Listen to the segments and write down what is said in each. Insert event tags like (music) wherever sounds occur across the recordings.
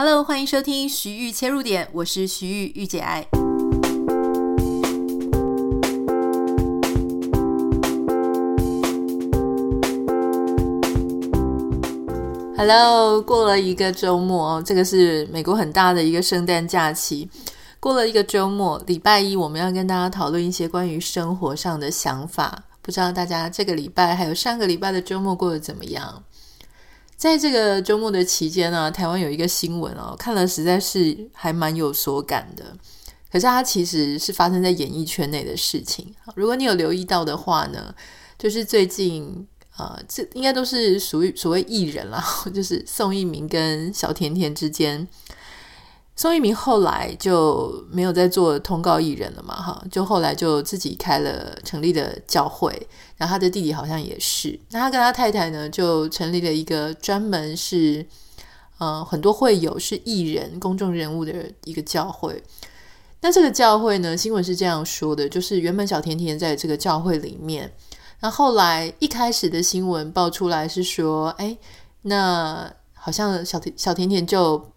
Hello，欢迎收听徐玉切入点，我是徐玉玉姐爱。Hello，过了一个周末，这个是美国很大的一个圣诞假期。过了一个周末，礼拜一我们要跟大家讨论一些关于生活上的想法。不知道大家这个礼拜还有上个礼拜的周末过得怎么样？在这个周末的期间呢，台湾有一个新闻哦，看了实在是还蛮有所感的。可是它其实是发生在演艺圈内的事情。如果你有留意到的话呢，就是最近呃，这应该都是属于所谓艺人啦，(laughs) 就是宋一鸣跟小甜甜之间。宋一鸣后来就没有再做通告艺人了嘛，哈，就后来就自己开了成立的教会，然后他的弟弟好像也是，那他跟他太太呢就成立了一个专门是，呃，很多会友是艺人、公众人物的一个教会。那这个教会呢，新闻是这样说的，就是原本小甜甜在这个教会里面，那后来一开始的新闻爆出来是说，哎，那好像小甜小甜甜就。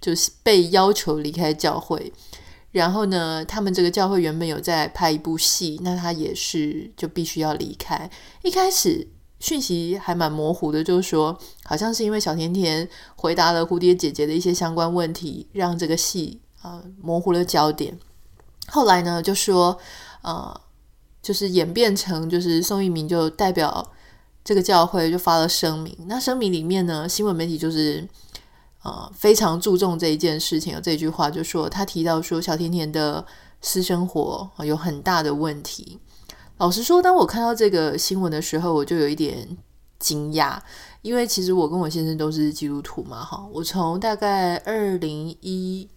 就是被要求离开教会，然后呢，他们这个教会原本有在拍一部戏，那他也是就必须要离开。一开始讯息还蛮模糊的，就是说好像是因为小甜甜回答了蝴蝶姐姐的一些相关问题，让这个戏啊、模糊了焦点。后来呢，就说呃，就是演变成就是宋一鸣就代表这个教会就发了声明，那声明里面呢，新闻媒体就是。呃，非常注重这一件事情。这句话就说，他提到说小甜甜的私生活有很大的问题。老实说，当我看到这个新闻的时候，我就有一点惊讶，因为其实我跟我先生都是基督徒嘛，哈。我从大概二零一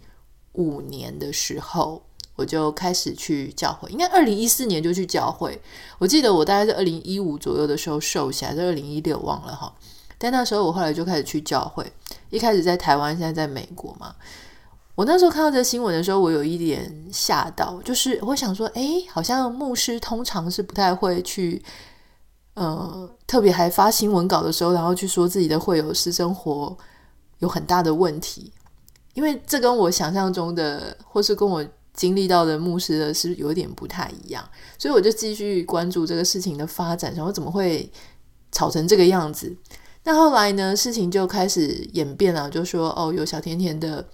五年的时候，我就开始去教会，应该二零一四年就去教会。我记得我大概是二零一五左右的时候瘦下来，是二零一六忘了哈。但那时候我后来就开始去教会，一开始在台湾，现在在美国嘛。我那时候看到这新闻的时候，我有一点吓到，就是我想说，诶，好像牧师通常是不太会去，呃，特别还发新闻稿的时候，然后去说自己的会有私生活有很大的问题，因为这跟我想象中的，或是跟我经历到的牧师的是有点不太一样，所以我就继续关注这个事情的发展，然后怎么会吵成这个样子。那后来呢，事情就开始演变了，就说哦，有小甜甜的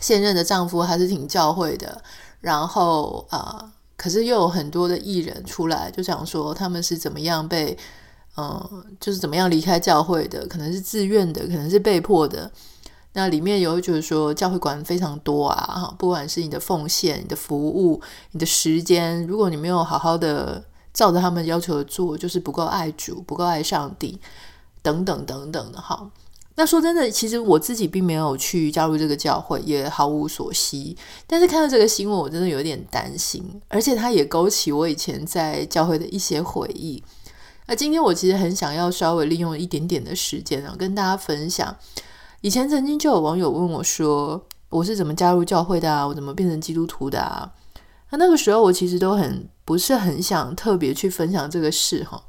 现任的丈夫还是挺教会的，然后啊、可是又有很多的艺人出来，就想说他们是怎么样被，嗯、就是怎么样离开教会的，可能是自愿的，可能是被迫的。那里面有就是说教会管非常多啊，哈，不管是你的奉献、你的服务、你的时间，如果你没有好好的照着他们要求做，就是不够爱主，不够爱上帝。等等等等的哈，那说真的，其实我自己并没有去加入这个教会，也毫无所悉。但是看到这个新闻，我真的有点担心，而且它也勾起我以前在教会的一些回忆。那今天我其实很想要稍微利用一点点的时间啊，跟大家分享。以前曾经就有网友问我说，我是怎么加入教会的啊？我怎么变成基督徒的啊？那那个时候我其实都很不是很想特别去分享这个事哈。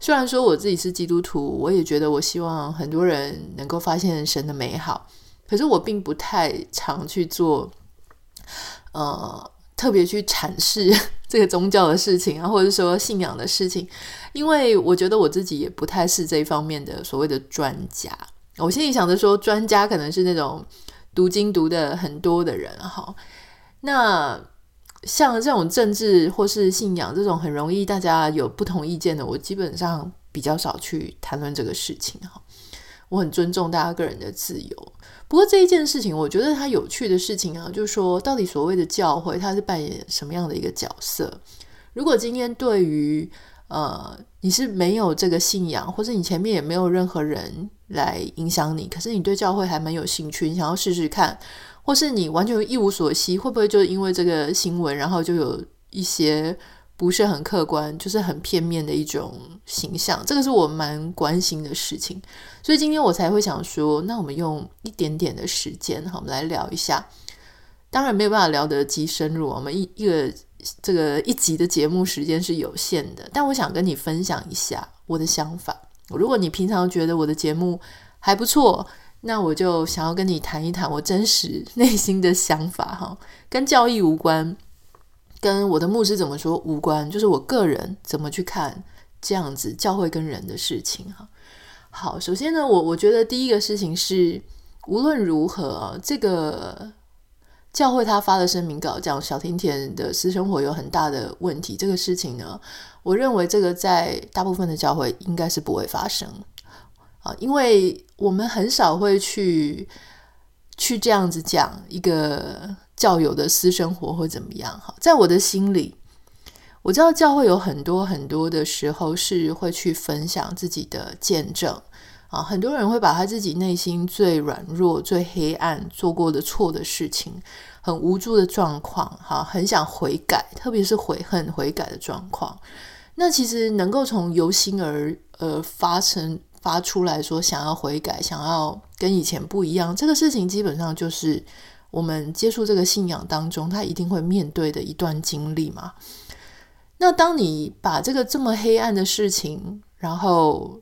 虽然说我自己是基督徒，我也觉得我希望很多人能够发现神的美好，可是我并不太常去做，呃，特别去阐释 (laughs) 这个宗教的事情啊，或者说信仰的事情，因为我觉得我自己也不太是这一方面的所谓的专家。我心里想着说，专家可能是那种读经读的很多的人哈，那。像这种政治或是信仰这种很容易大家有不同意见的，我基本上比较少去谈论这个事情哈。我很尊重大家个人的自由，不过这一件事情，我觉得它有趣的事情啊，就是说到底所谓的教会它是扮演什么样的一个角色？如果今天对于呃你是没有这个信仰，或者你前面也没有任何人来影响你，可是你对教会还蛮有兴趣，你想要试试看。或是你完全一无所悉，会不会就因为这个新闻，然后就有一些不是很客观，就是很片面的一种形象？这个是我蛮关心的事情，所以今天我才会想说，那我们用一点点的时间，好，我们来聊一下。当然没有办法聊得极深入，我们一一个这个一集的节目时间是有限的，但我想跟你分享一下我的想法。如果你平常觉得我的节目还不错，那我就想要跟你谈一谈我真实内心的想法哈，跟教义无关，跟我的牧师怎么说无关，就是我个人怎么去看这样子教会跟人的事情哈。好，首先呢，我我觉得第一个事情是，无论如何，这个教会他发的声明稿讲小甜甜的私生活有很大的问题，这个事情呢，我认为这个在大部分的教会应该是不会发生。啊，因为我们很少会去去这样子讲一个教友的私生活或怎么样。哈，在我的心里，我知道教会有很多很多的时候是会去分享自己的见证啊，很多人会把他自己内心最软弱、最黑暗做过的错的事情、很无助的状况，哈，很想悔改，特别是悔恨、悔改的状况。那其实能够从由心而呃发生。发出来说想要悔改，想要跟以前不一样，这个事情基本上就是我们接触这个信仰当中，他一定会面对的一段经历嘛。那当你把这个这么黑暗的事情，然后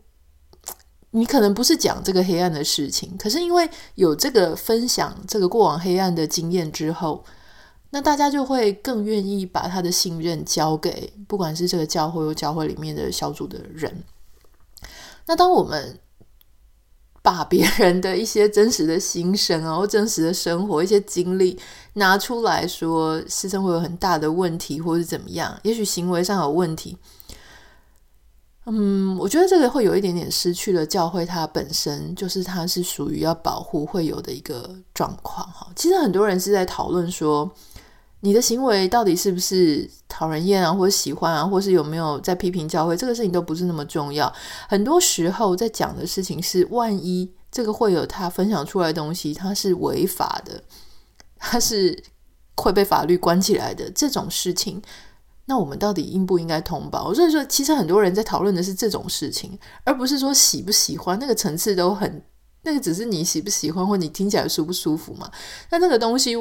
你可能不是讲这个黑暗的事情，可是因为有这个分享这个过往黑暗的经验之后，那大家就会更愿意把他的信任交给，不管是这个教会或教会里面的小组的人。那当我们把别人的一些真实的心声啊，或真实的生活一些经历拿出来说，私生活有很大的问题，或是怎么样，也许行为上有问题，嗯，我觉得这个会有一点点失去了教会它本身就是它是属于要保护会有的一个状况哈。其实很多人是在讨论说，你的行为到底是不是讨人厌啊，或者喜欢啊，或是有没有在批评教会？这个事情都不是那么重要。很多时候在讲的事情是，万一这个会有他分享出来的东西，它是违法的，它是会被法律关起来的这种事情，那我们到底应不应该通报？所以说，其实很多人在讨论的是这种事情，而不是说喜不喜欢。那个层次都很，那个只是你喜不喜欢，或你听起来舒不舒服嘛。那那个东西。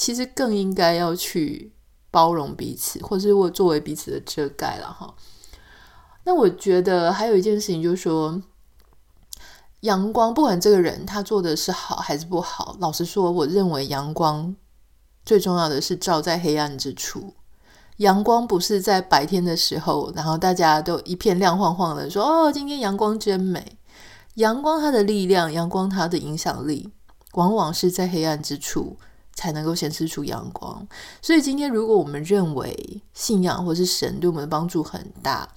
其实更应该要去包容彼此，或是我作为彼此的遮盖了哈。那我觉得还有一件事情，就是说，阳光不管这个人他做的是好还是不好，老实说，我认为阳光最重要的是照在黑暗之处。阳光不是在白天的时候，然后大家都一片亮晃晃的说：“哦，今天阳光真美。”阳光它的力量，阳光它的影响力，往往是在黑暗之处。才能够显示出阳光。所以今天，如果我们认为信仰或是神对我们的帮助很大，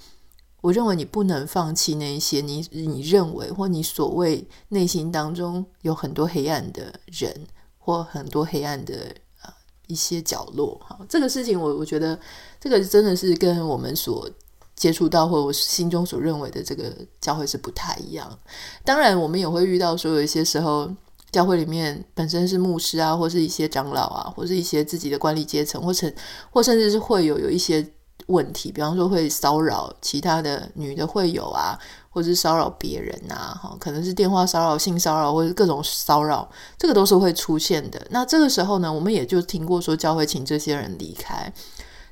我认为你不能放弃那一些你你认为或你所谓内心当中有很多黑暗的人或很多黑暗的啊一些角落。哈，这个事情我我觉得这个真的是跟我们所接触到或我心中所认为的这个教会是不太一样。当然，我们也会遇到说有一些时候。教会里面本身是牧师啊，或是一些长老啊，或是一些自己的管理阶层，或甚或甚至是会有有一些问题，比方说会骚扰其他的女的会友啊，或是骚扰别人啊，哈，可能是电话骚扰、性骚扰或者各种骚扰，这个都是会出现的。那这个时候呢，我们也就听过说教会请这些人离开。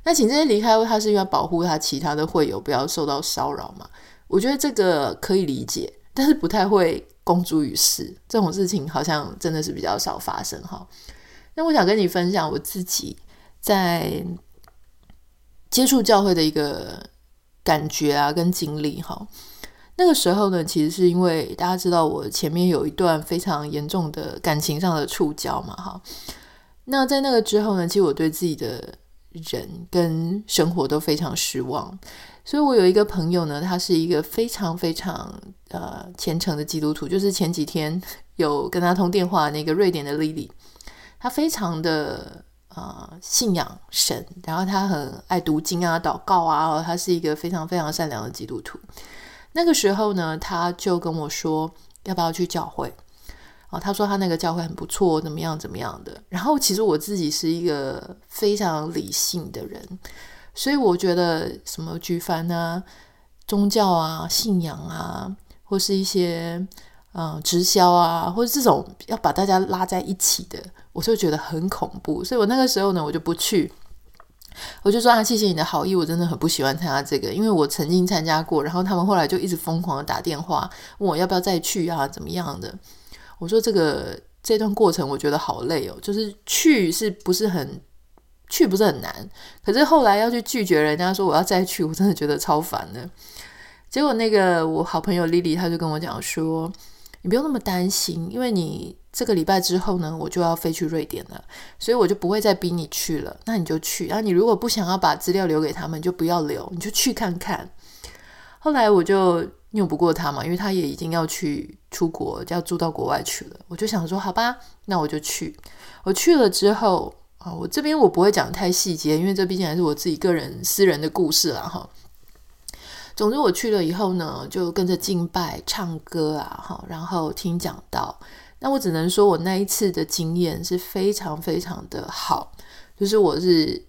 那请这些离开，他是因为要保护他其他的会友不要受到骚扰嘛？我觉得这个可以理解，但是不太会。公诸于世这种事情好像真的是比较少发生哈。那我想跟你分享我自己在接触教会的一个感觉啊，跟经历哈。那个时候呢，其实是因为大家知道我前面有一段非常严重的感情上的触礁嘛哈。那在那个之后呢，其实我对自己的人跟生活都非常失望。所以我有一个朋友呢，他是一个非常非常呃虔诚的基督徒，就是前几天有跟他通电话那个瑞典的 Lily，他非常的呃信仰神，然后他很爱读经啊、祷告啊，他是一个非常非常善良的基督徒。那个时候呢，他就跟我说要不要去教会啊？他说他那个教会很不错，怎么样怎么样的。然后其实我自己是一个非常理性的人。所以我觉得什么举凡啊、宗教啊、信仰啊，或是一些嗯、呃、直销啊，或者这种要把大家拉在一起的，我就觉得很恐怖。所以我那个时候呢，我就不去。我就说啊，谢谢你的好意，我真的很不喜欢参加这个，因为我曾经参加过，然后他们后来就一直疯狂的打电话问我要不要再去啊，怎么样的。我说这个这段过程我觉得好累哦，就是去是不是很去不是很难，可是后来要去拒绝人家说我要再去，我真的觉得超烦的。结果那个我好朋友丽丽，她就跟我讲说，你不用那么担心，因为你这个礼拜之后呢，我就要飞去瑞典了，所以我就不会再逼你去了。那你就去，然后你如果不想要把资料留给他们，就不要留，你就去看看。后来我就拗不过他嘛，因为他也已经要去出国，就要住到国外去了。我就想说，好吧，那我就去。我去了之后啊，我这边我不会讲太细节，因为这毕竟还是我自己个人私人的故事啦。哈。总之我去了以后呢，就跟着敬拜、唱歌啊，哈，然后听讲道。那我只能说，我那一次的经验是非常非常的好，就是我是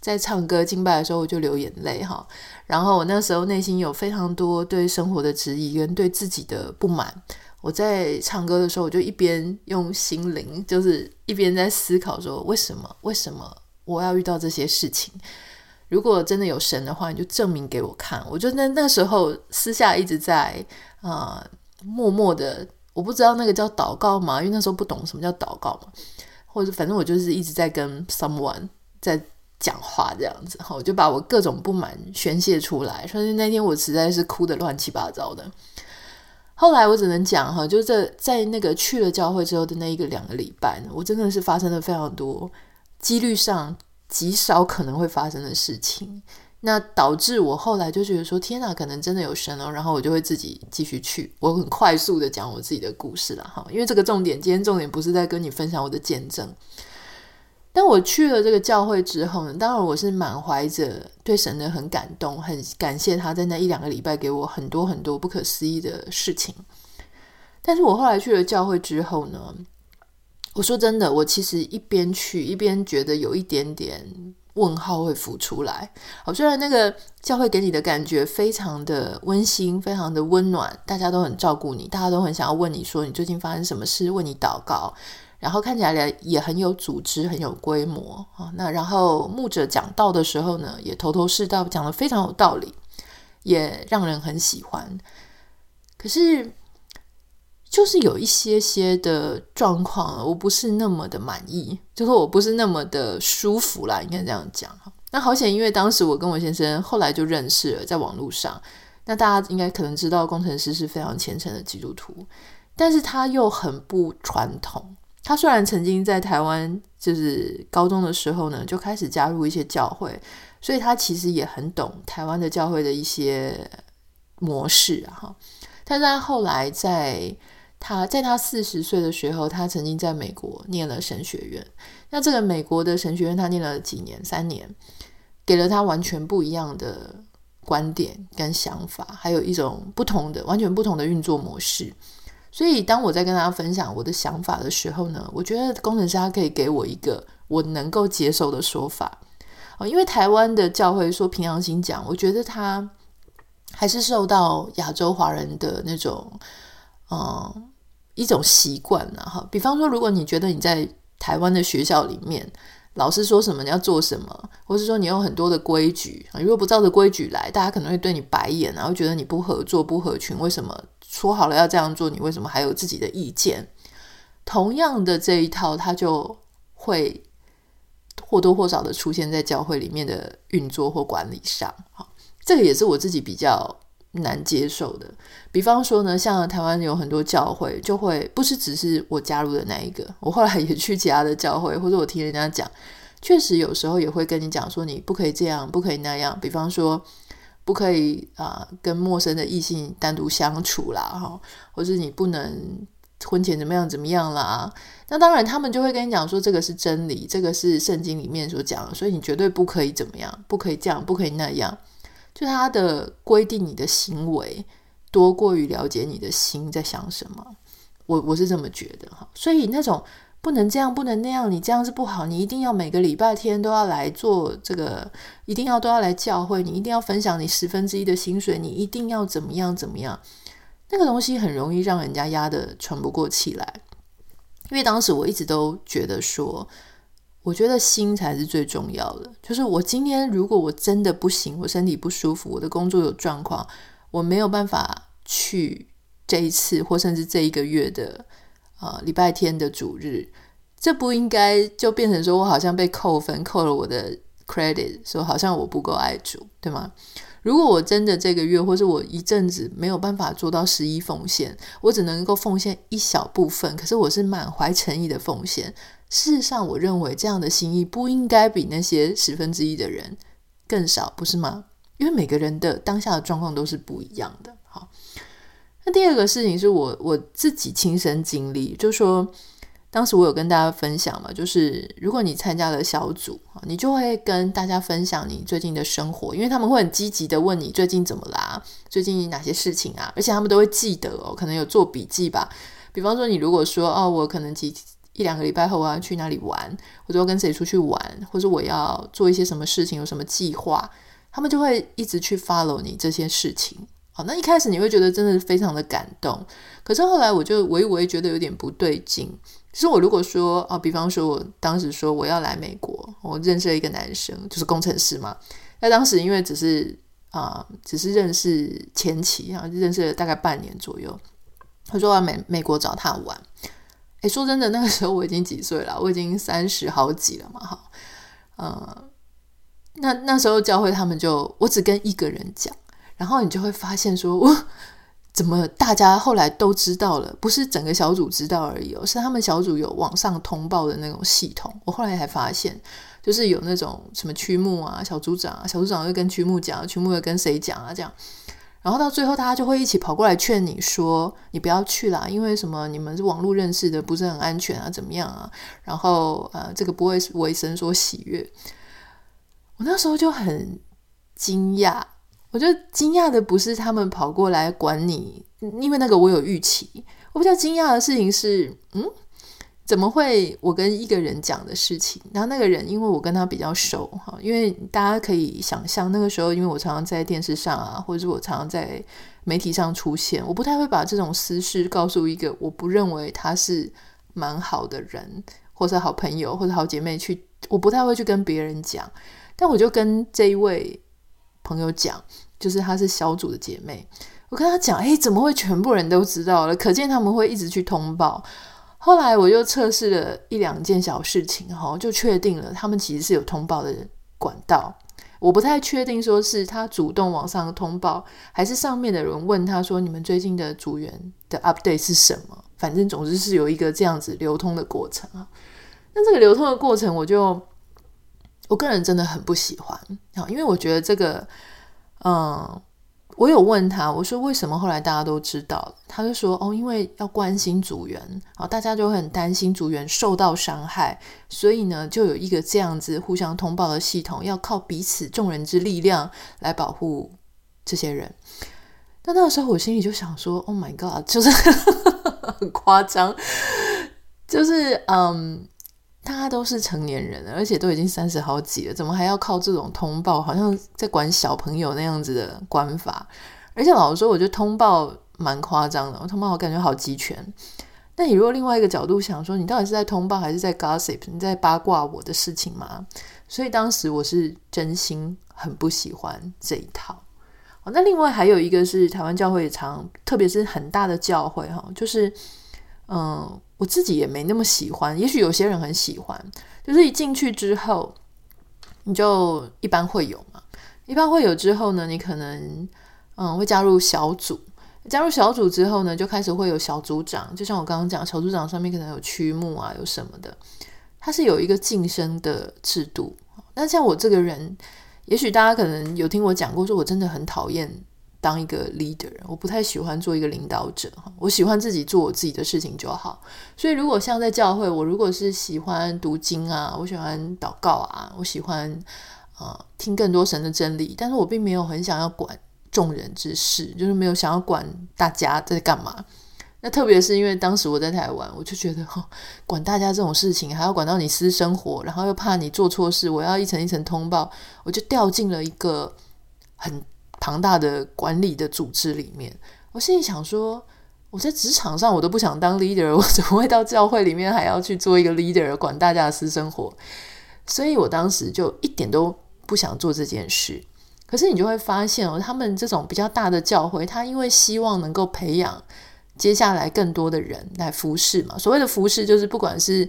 在唱歌敬拜的时候，我就流眼泪哈。然后我那时候内心有非常多对生活的质疑跟对自己的不满。我在唱歌的时候，我就一边用心灵，就是一边在思考说，为什么？为什么我要遇到这些事情？如果真的有神的话，你就证明给我看。我就那那时候私下一直在啊、默默的，我不知道那个叫祷告吗？因为那时候不懂什么叫祷告嘛，或者反正我就是一直在跟 someone 在讲话这样子哈，我就把我各种不满宣泄出来。所以那天我实在是哭得乱七八糟的。后来我只能讲哈，就这在那个去了教会之后的那一个两个礼拜，我真的是发生了非常多几率上。极少可能会发生的事情，那导致我后来就觉得说：“天哪，可能真的有神哦。”然后我就会自己继续去。我很快速的讲我自己的故事了哈，因为这个重点，今天重点不是在跟你分享我的见证。但我去了这个教会之后呢，当然我是满怀着对神的很感动，很感谢他在那一两个礼拜给我很多很多不可思议的事情。但是我后来去了教会之后呢，我说真的，我其实一边去一边觉得有一点点问号会浮出来。好，虽然那个教会给你的感觉非常的温馨，非常的温暖，大家都很照顾你，大家都很想要问你说你最近发生什么事，为你祷告，然后看起来也很有组织，很有规模啊。那然后牧者讲道的时候呢，也头头是道，讲的非常有道理，也让人很喜欢。可是。就是有一些些的状况，我不是那么的满意，就是我不是那么的舒服啦，应该这样讲。那好险，因为当时我跟我先生后来就认识了，在网络上。那大家应该可能知道，工程师是非常虔诚的基督徒，但是他又很不传统。他虽然曾经在台湾，就是高中的时候呢，就开始加入一些教会，所以他其实也很懂台湾的教会的一些模式啊。哈，但是他后来在他在他四十岁的时候，他曾经在美国念了神学院。那这个美国的神学院，他念了几年？三年，给了他完全不一样的观点跟想法，还有一种不同的、完全不同的运作模式。所以，当我在跟大家分享我的想法的时候呢，我觉得工程师他可以给我一个我能够接受的说法。哦，因为台湾的教会说凭良心讲，我觉得他还是受到亚洲华人的那种。嗯，一种习惯了哈。比方说，如果你觉得你在台湾的学校里面，老师说什么你要做什么，或是说你有很多的规矩啊，如果不照着规矩来，大家可能会对你白眼，然后觉得你不合作、不合群。为什么说好了要这样做，你为什么还有自己的意见？同样的这一套，它就会或多或少的出现在教会里面的运作或管理上。好，这个也是我自己比较。难接受的，比方说呢，像台湾有很多教会，就会不是只是我加入的那一个，我后来也去其他的教会，或者我听人家讲，确实有时候也会跟你讲说，你不可以这样，不可以那样。比方说，不可以啊、跟陌生的异性单独相处啦，哈，或是你不能婚前怎么样怎么样啦。那当然，他们就会跟你讲说，这个是真理，这个是圣经里面所讲的，所以你绝对不可以怎么样，不可以这样，不可以那样。就他的规定，你的行为多过于了解你的心在想什么，我我是这么觉得哈。所以那种不能这样，不能那样，你这样是不好，你一定要每个礼拜天都要来做这个，一定要都要来教会，你一定要分享你十分之一的薪水，你一定要怎么样怎么样，那个东西很容易让人家压得喘不过气来。因为当时我一直都觉得说。我觉得心才是最重要的。就是我今天如果我真的不行，我身体不舒服，我的工作有状况，我没有办法去这一次或甚至这一个月的呃礼拜天的主日，这不应该就变成说我好像被扣分，扣了我的 credit，说好像我不够爱主，对吗？如果我真的这个月或者我一阵子没有办法做到十一奉献，我只能够奉献一小部分，可是我是满怀诚意的奉献。事实上，我认为这样的心意不应该比那些十分之一的人更少，不是吗？因为每个人的当下的状况都是不一样的。好，那第二个事情是我我自己亲身经历，就说，当时我有跟大家分享嘛，就是如果你参加了小组，你就会跟大家分享你最近的生活，因为他们会很积极的问你最近怎么啦，最近哪些事情啊，而且他们都会记得哦，可能有做笔记吧。比方说，你如果说哦，我可能几一两个礼拜后我要去哪里玩，或者要跟谁出去玩，或者我要做一些什么事情，有什么计划。他们就会一直去 follow 你这些事情，好，那一开始你会觉得真的非常的感动，可是后来我就微微觉得有点不对劲。其实我如果说啊，比方说我当时说我要来美国，我认识了一个男生，就是工程师嘛。那当时因为只是啊，只是认识前期啊，认识了大概半年左右。他说我要美美国找他玩，诶，说真的，那个时候我已经几岁了？我已经三十好几了嘛，哈，嗯。那那时候教会他们就，我只跟一个人讲，然后你就会发现说，(laughs) 我怎么大家后来都知道了？不是整个小组知道而已哦，是他们小组有网上通报的那种系统。我后来才发现，就是有那种什么区牧啊、小组长啊，小组长会跟区牧讲，区牧会跟谁讲啊？这样，然后到最后大家就会一起跑过来劝你说，你不要去啦，因为什么？你们是网络认识的，不是很安全啊？怎么样啊？然后呃，这个不会为神所喜悦。我那时候就很惊讶，我觉得惊讶的不是他们跑过来管你，因为那个我有预期。我比较惊讶的事情是，嗯，怎么会我跟一个人讲的事情，然后那个人因为我跟他比较熟哈，因为大家可以想象那个时候，因为我常常在电视上啊，或者是我常常在媒体上出现，我不太会把这种私事告诉一个我不认为他是蛮好的人，或者好朋友或者好姐妹去，我不太会去跟别人讲。但我就跟这一位朋友讲，就是她是小组的姐妹，我跟她讲，哎，怎么会全部人都知道了？可见他们会一直去通报。后来我又测试了一两件小事情，哈，就确定了他们其实是有通报的管道。我不太确定说是他主动往上通报，还是上面的人问他说，你们最近的组员的 update 是什么？反正总之是有一个这样子流通的过程啊。那这个流通的过程，我就。我个人真的很不喜欢啊，因为我觉得这个，嗯，我有问他，我说为什么后来大家都知道？他就说哦，因为要关心组员啊，大家就很担心组员受到伤害，所以呢，就有一个这样子互相通报的系统，要靠彼此众人之力量来保护这些人。那那个时候我心里就想说，Oh my God，就是 (laughs) 很夸张，就是嗯。大家都是成年人了，而且都已经三十好几了，怎么还要靠这种通报？好像在管小朋友那样子的管法。而且老实说，我觉得通报蛮夸张的，我通报我感觉好集权。那你如果另外一个角度想说，你到底是在通报还是在 gossip？你在八卦我的事情吗？所以当时我是真心很不喜欢这一套。那另外还有一个是台湾教会常，特别是很大的教会哈，就是嗯。我自己也没那么喜欢，也许有些人很喜欢。就是一进去之后，你就一般会有嘛，一般会有之后呢，你可能嗯会加入小组，加入小组之后呢，就开始会有小组长。就像我刚刚讲，小组长上面可能有区目啊，有什么的，它是有一个晋升的制度。那像我这个人，也许大家可能有听我讲过，说我真的很讨厌。当一个 leader，我不太喜欢做一个领导者，我喜欢自己做我自己的事情就好。所以，如果像在教会，我如果是喜欢读经啊，我喜欢祷告啊，我喜欢呃听更多神的真理，但是我并没有很想要管众人之事，就是没有想要管大家在干嘛。那特别是因为当时我在台湾，我就觉得哈，管大家这种事情，还要管到你私生活，然后又怕你做错事，我要一层一层通报，我就掉进了一个很。庞大的管理的组织里面，我心里想说，我在职场上我都不想当 leader，我怎么会到教会里面还要去做一个 leader，管大家的私生活？所以我当时就一点都不想做这件事。可是你就会发现哦，他们这种比较大的教会，他因为希望能够培养接下来更多的人来服侍嘛。所谓的服侍，就是不管是、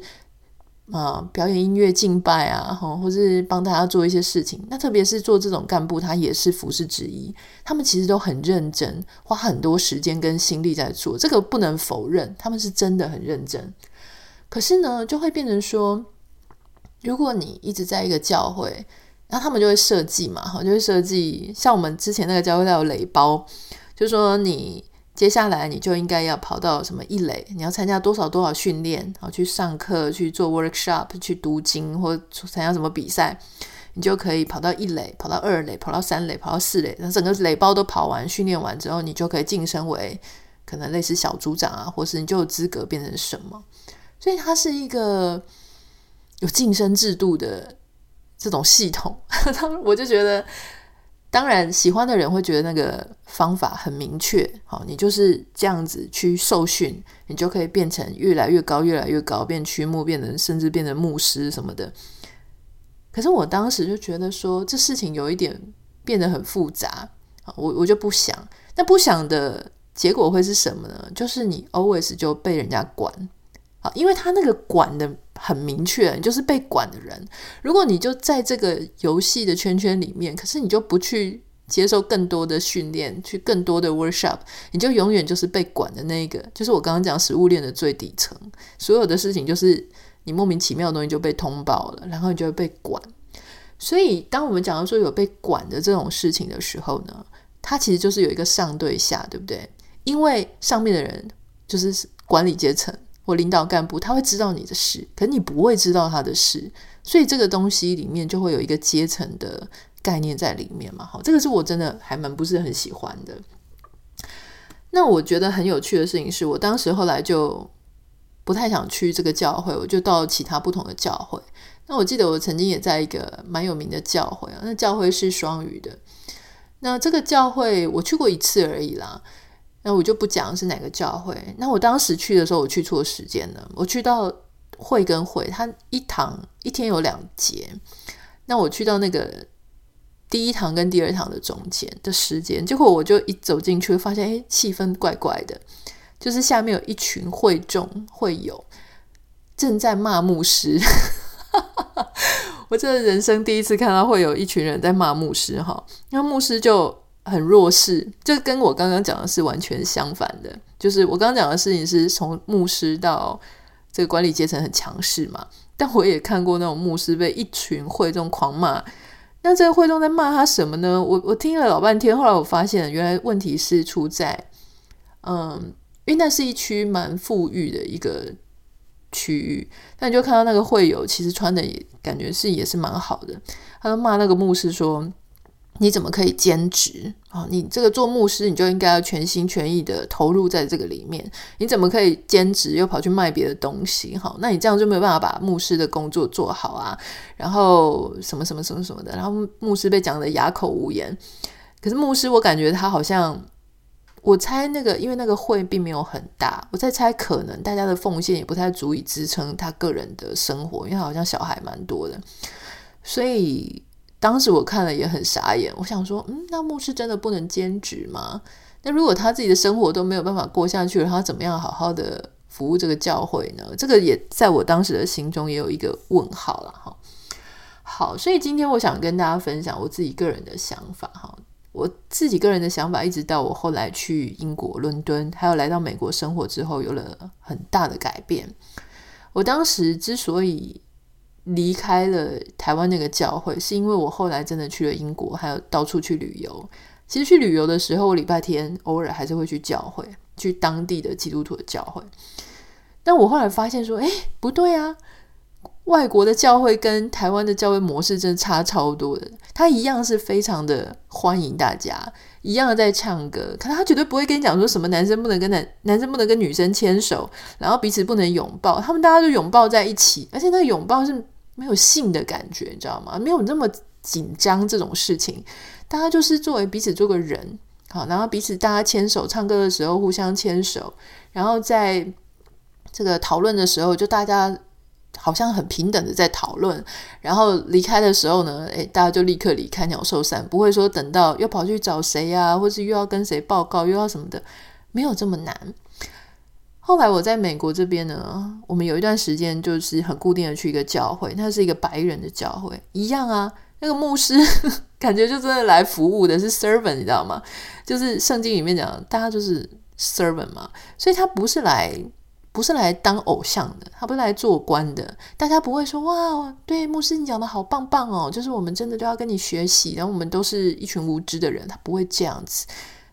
啊、表演音乐敬拜啊，或是帮大家做一些事情。那特别是做这种干部，他也是服侍之一。他们其实都很认真，花很多时间跟心力在做，这个不能否认，他们是真的很认真。可是呢，就会变成说，如果你一直在一个教会，然后他们就会设计嘛，哈，就会设计像我们之前那个教会，它有雷包，就说你接下来你就应该要跑到什么一垒，你要参加多少多少训练，然后去上课、去做 workshop、去读经或参加什么比赛，你就可以跑到一垒、跑到二垒、跑到三垒、跑到四垒，那整个垒包都跑完、训练完之后，你就可以晋升为可能类似小组长啊，或是你就有资格变成什么。所以它是一个有晋升制度的这种系统，(laughs) 我就觉得，当然喜欢的人会觉得那个方法很明确，好，你就是这样子去受训，你就可以变成越来越高，越来越高，变区牧，变成甚至变成牧师什么的。可是我当时就觉得说，这事情有一点变得很复杂，我我就不想，那不想的结果会是什么呢？就是你 always 就被人家管。因为他那个管的很明确，就是被管的人。如果你就在这个游戏的圈圈里面，可是你就不去接受更多的训练，去更多的 workshop，你就永远就是被管的那一个。就是我刚刚讲食物链的最底层，所有的事情就是你莫名其妙的东西就被通报了，然后你就会被管。所以当我们讲到说有被管的这种事情的时候呢，它其实就是有一个上对下，对不对？因为上面的人就是管理阶层。或领导干部，他会知道你的事，可你不会知道他的事，所以这个东西里面就会有一个阶层的概念在里面嘛。好，这个是我真的还蛮不是很喜欢的。那我觉得很有趣的事情是，我当时后来就不太想去这个教会，我就到其他不同的教会。那我记得我曾经也在一个蛮有名的教会啊，那教会是双语的。那这个教会我去过一次而已啦。那我就不讲是哪个教会。那我当时去的时候，我去错时间了。我去到会跟会，他一堂一天有两节。那我去到那个第一堂跟第二堂的中间的时间，结果我就一走进去，发现诶，气氛怪怪的，就是下面有一群会众会友正在骂牧师。(laughs) 我这人生第一次看到会有一群人在骂牧师哈，那牧师就。很弱势，就跟我刚刚讲的是完全相反的。就是我刚刚讲的事情是从牧师到这个管理阶层很强势嘛，但我也看过那种牧师被一群会众狂骂。那这个会众在骂他什么呢？我我听了老半天，后来我发现原来问题是出在，嗯，因为那是一区蛮富裕的一个区域，那你就看到那个会友其实穿的也感觉是也是蛮好的，他就骂那个牧师说。你怎么可以兼职啊？你这个做牧师，你就应该要全心全意的投入在这个里面。你怎么可以兼职又跑去卖别的东西？好，那你这样就没有办法把牧师的工作做好啊。然后什么什么什么什么的，然后牧师被讲得哑口无言。可是牧师，我感觉他好像，我猜那个，因为那个会并没有很大，我在猜可能大家的奉献也不太足以支撑他个人的生活，因为他好像小孩蛮多的，所以。当时我看了也很傻眼，我想说，嗯，那牧师真的不能兼职吗？那如果他自己的生活都没有办法过下去了，他怎么样好好的服务这个教会呢？这个也在我当时的心中也有一个问号了哈。好，所以今天我想跟大家分享我自己个人的想法哈。我自己个人的想法，一直到我后来去英国伦敦，还有来到美国生活之后，有了很大的改变。我当时之所以离开了台湾那个教会，是因为我后来真的去了英国，还有到处去旅游。其实去旅游的时候，我礼拜天偶尔还是会去教会，去当地的基督徒的教会。但我后来发现说，哎，不对啊，外国的教会跟台湾的教会模式真的差超多的。他一样是非常的欢迎大家，一样在唱歌，可是他绝对不会跟你讲说什么男生不能跟男男生不能跟女生牵手，然后彼此不能拥抱。他们大家就拥抱在一起，而且那个拥抱是。没有性的感觉，你知道吗？没有那么紧张这种事情，大家就是作为彼此做个人，好，然后彼此大家牵手唱歌的时候互相牵手，然后在这个讨论的时候，就大家好像很平等的在讨论，然后离开的时候呢，诶，大家就立刻离开，鸟兽散，不会说等到又跑去找谁呀，或是又要跟谁报告，又要什么的，没有这么难。后来我在美国这边呢，我们有一段时间就是很固定的去一个教会，那是一个白人的教会，一样啊。那个牧师 (laughs) 感觉就真的来服务的是 servant，你知道吗？就是圣经里面讲，大家就是 servant 嘛，所以他不是来不是来当偶像的，他不是来做官的。大家不会说哇，对牧师你讲的好棒棒哦，就是我们真的都要跟你学习，然后我们都是一群无知的人，他不会这样子。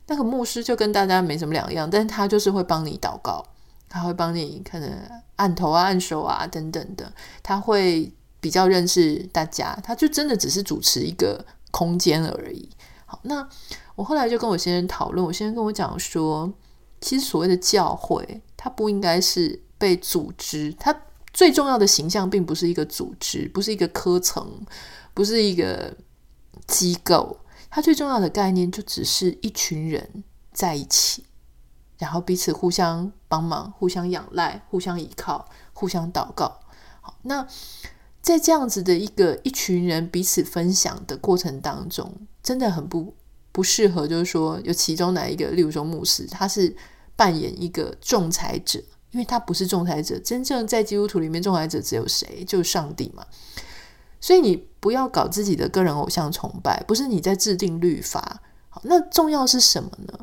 那个牧师就跟大家没什么两样，但是他就是会帮你祷告。他会帮你可能按头啊、按手啊等等的，他会比较认识大家，他就真的只是主持一个空间而已。好，那我后来就跟我先生讨论，我先生跟我讲说，其实所谓的教会，它不应该是被组织，它最重要的形象并不是一个组织，不是一个科层，不是一个机构，它最重要的概念就只是一群人在一起。然后彼此互相帮忙、互相仰赖、互相依靠、互相祷告。好，那在这样子的一个一群人彼此分享的过程当中，真的很不不适合，就是说有其中哪一个，例如说牧师，他是扮演一个仲裁者，因为他不是仲裁者。真正在基督徒里面，仲裁者只有谁？就是上帝嘛。所以你不要搞自己的个人偶像崇拜，不是你在制定律法。好，那重要是什么呢？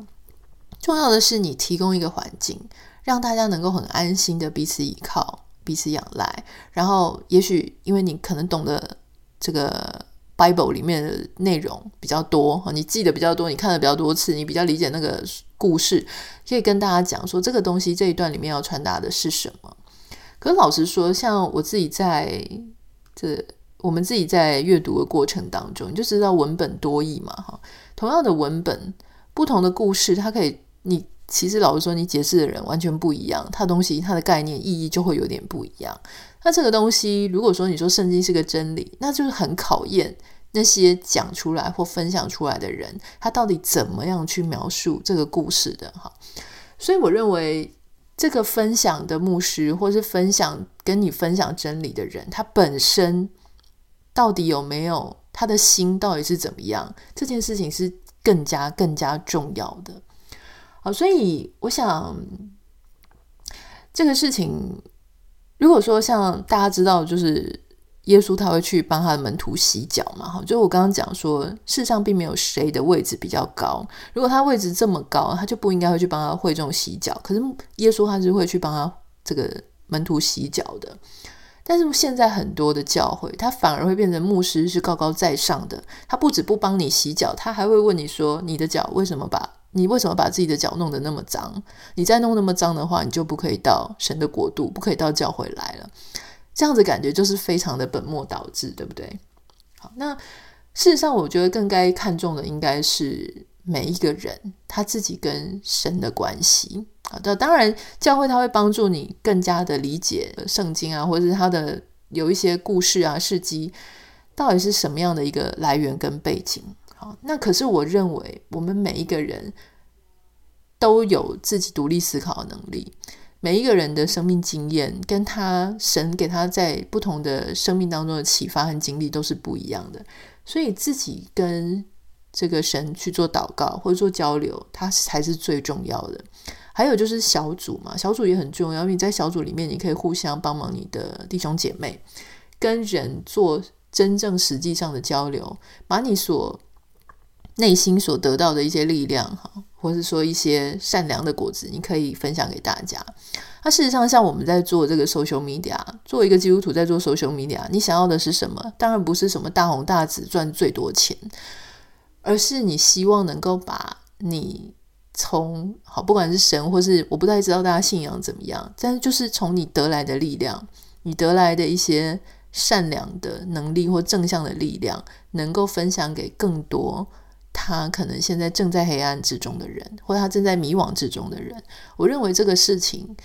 重要的是，你提供一个环境，让大家能够很安心的彼此依靠、彼此仰赖。然后，也许因为你可能懂得这个 Bible 里面的内容比较多，你记得比较多，你看的比较多次，你比较理解那个故事，可以跟大家讲说这个东西这一段里面要传达的是什么。可是老实说，像我自己在这我们自己在阅读的过程当中，你就知道文本多义嘛，哈，同样的文本，不同的故事，它可以。你其实老实说，你解释的人完全不一样，它东西、它的概念、意义就会有点不一样。那这个东西，如果说你说圣经是个真理，那就是很考验那些讲出来或分享出来的人，他到底怎么样去描述这个故事的哈。所以我认为，这个分享的牧师，或是分享跟你分享真理的人，他本身到底有没有他的心，到底是怎么样？这件事情是更加更加重要的。好，所以我想这个事情，如果说像大家知道，就是耶稣他会去帮他的门徒洗脚嘛，哈，就我刚刚讲说，世上并没有谁的位置比较高，如果他位置这么高，他就不应该会去帮他会众洗脚，可是耶稣他是会去帮他这个门徒洗脚的。但是现在很多的教会，他反而会变成牧师是高高在上的，他不止不帮你洗脚，他还会问你说，你的脚为什么把？你为什么把自己的脚弄得那么脏？你再弄那么脏的话，你就不可以到神的国度，不可以到教会来了。这样子感觉就是非常的本末倒置，对不对？好，那事实上，我觉得更该看重的应该是每一个人他自己跟神的关系。好的，当然教会他会帮助你更加的理解圣经啊，或者是他的有一些故事啊、事迹，到底是什么样的一个来源跟背景。那可是我认为，我们每一个人都有自己独立思考的能力。每一个人的生命经验，跟他神给他在不同的生命当中的启发和经历都是不一样的。所以自己跟这个神去做祷告或者做交流，它才是最重要的。还有就是小组嘛，小组也很重要。因为你在小组里面，你可以互相帮忙你的弟兄姐妹，跟人做真正实际上的交流，把你所内心所得到的一些力量，哈，或是说一些善良的果子，你可以分享给大家。那事实上，像我们在做这个 social media，作为一个基督徒在做 social media，你想要的是什么？当然不是什么大红大紫赚最多钱，而是你希望能够把你从好，不管是神或是我不太知道大家信仰怎么样，但是就是从你得来的力量，你得来的一些善良的能力或正向的力量，能够分享给更多。他可能现在正在黑暗之中的人，或者他正在迷惘之中的人，我认为这个事情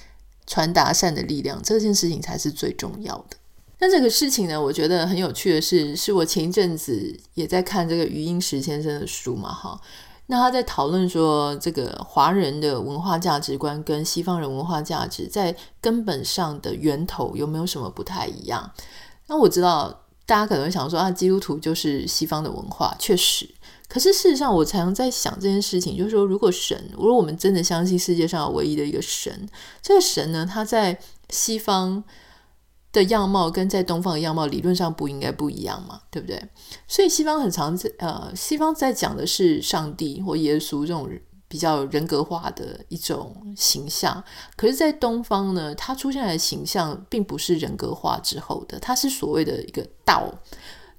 传达善的力量，这件事情才是最重要的。那这个事情呢，我觉得很有趣的是，是我前一阵子也在看这个余英时先生的书嘛，哈。那他在讨论说，这个华人的文化价值观跟西方人文化价值在根本上的源头有没有什么不太一样？那我知道大家可能会想说啊，基督徒就是西方的文化，确实。可是事实上，我常常在想这件事情，就是说，如果神，如果我们真的相信世界上唯一的一个神，这个神呢，他在西方的样貌跟在东方的样貌理论上不应该不一样嘛，对不对？所以西方很常在呃，西方在讲的是上帝或耶稣这种比较人格化的一种形象，可是，在东方呢，它出现的形象并不是人格化之后的，它是所谓的一个道。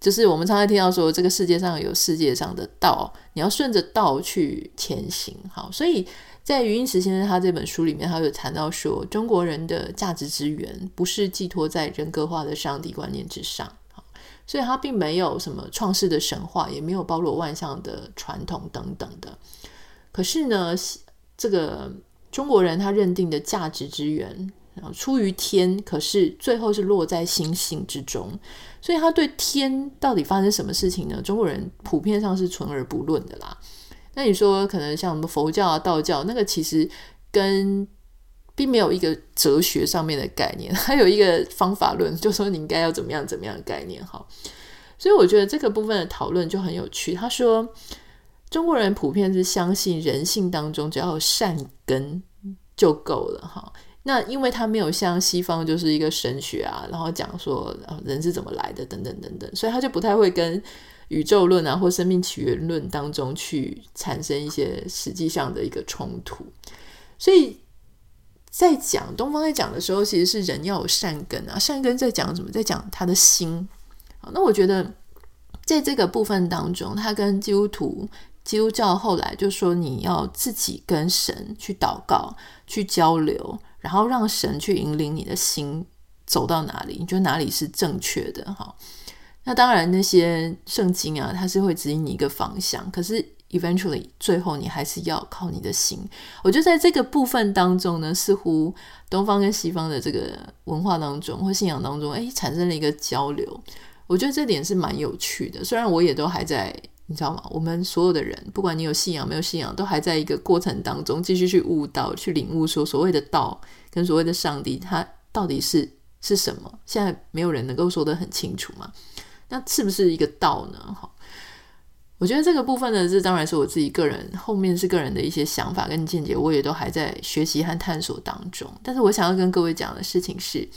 就是我们常常听到说，这个世界上有世界上的道，你要顺着道去前行。好，所以在余英时先生他这本书里面，他有谈到说，中国人的价值之源不是寄托在人格化的上帝观念之上。所以他并没有什么创世的神话，也没有包罗万象的传统等等的。可是呢，这个中国人他认定的价值之源。出于天，可是最后是落在心性之中，所以他对天到底发生什么事情呢？中国人普遍上是存而不论的啦。那你说可能像什么佛教啊、道教，那个其实跟并没有一个哲学上面的概念，(laughs) 还有一个方法论，就说你应该要怎么样怎么样的概念。哈，所以我觉得这个部分的讨论就很有趣。他说中国人普遍是相信人性当中只要有善根就够了。哈。那因为他没有像西方就是一个神学啊，然后讲说人是怎么来的等等等等，所以他就不太会跟宇宙论啊或生命起源论当中去产生一些实际上的一个冲突。所以在讲东方在讲的时候，其实是人要有善根啊，善根在讲什么？在讲他的心。好，那我觉得在这个部分当中，他跟基督徒。基督教后来就说，你要自己跟神去祷告、去交流，然后让神去引领你的心走到哪里，你觉得哪里是正确的？哈，那当然那些圣经啊，它是会指引你一个方向，可是 eventually 最后你还是要靠你的心。我觉得在这个部分当中呢，似乎东方跟西方的这个文化当中或信仰当中，哎，产生了一个交流。我觉得这点是蛮有趣的，虽然我也都还在。你知道吗？我们所有的人，不管你有信仰没有信仰，都还在一个过程当中，继续去悟道、去领悟，说所谓的道跟所谓的上帝，他到底是是什么？现在没有人能够说得很清楚嘛。那是不是一个道呢？哈，我觉得这个部分呢，这当然是我自己个人，后面是个人的一些想法跟见解，我也都还在学习和探索当中。但是我想要跟各位讲的事情是，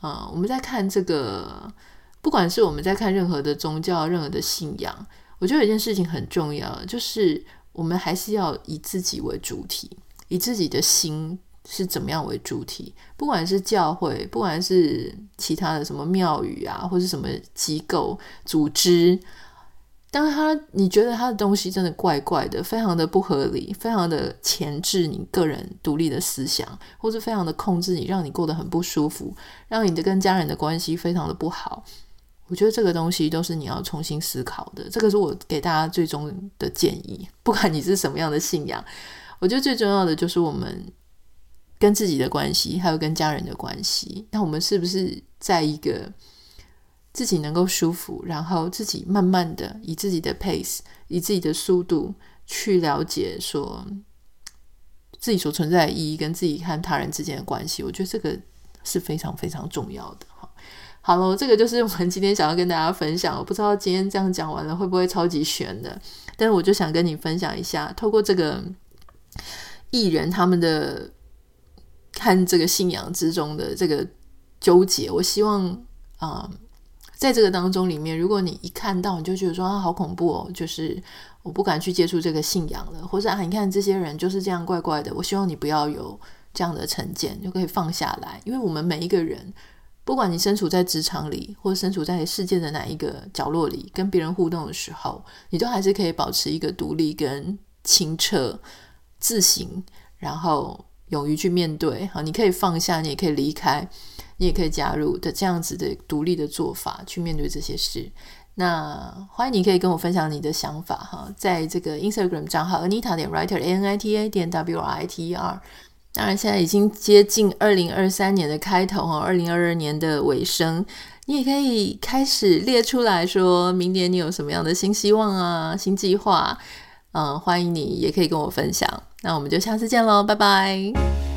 啊、呃，我们在看这个，不管是我们在看任何的宗教、任何的信仰。我觉得有一件事情很重要，就是我们还是要以自己为主体，以自己的心是怎么样为主体。不管是教会，不管是其他的什么庙宇啊，或是什么机构组织，当他你觉得他的东西真的怪怪的，非常的不合理，非常的钳制你个人独立的思想，或是非常的控制你，让你过得很不舒服，让你的跟家人的关系非常的不好。我觉得这个东西都是你要重新思考的，这个是我给大家最终的建议。不管你是什么样的信仰，我觉得最重要的就是我们跟自己的关系，还有跟家人的关系。那我们是不是在一个自己能够舒服，然后自己慢慢的以自己的 pace，以自己的速度去了解说自己所存在的意义，跟自己和他人之间的关系？我觉得这个是非常非常重要的。好了，这个就是我们今天想要跟大家分享。我不知道今天这样讲完了会不会超级悬的，但是我就想跟你分享一下，透过这个艺人他们的看这个信仰之中的这个纠结，我希望啊、在这个当中里面，如果你一看到你就觉得说啊好恐怖哦，就是我不敢去接触这个信仰了，或者啊你看这些人就是这样怪怪的，我希望你不要有这样的成见，就可以放下来，因为我们每一个人。不管你身处在职场里，或者身处在世界的哪一个角落里，跟别人互动的时候，你都还是可以保持一个独立、跟清澈、自省，然后勇于去面对。好，你可以放下，你也可以离开，你也可以加入的这样子的独立的做法去面对这些事。那欢迎你可以跟我分享你的想法哈，在这个 Instagram 账号 Anita 点 Writer A N I T A 点 W R I T E R。当然，现在已经接近二零二三年的开头哈，二零二二年的尾声，你也可以开始列出来说，明年你有什么样的新希望啊、新计划？嗯，欢迎你也可以跟我分享。那我们就下次见喽，拜拜。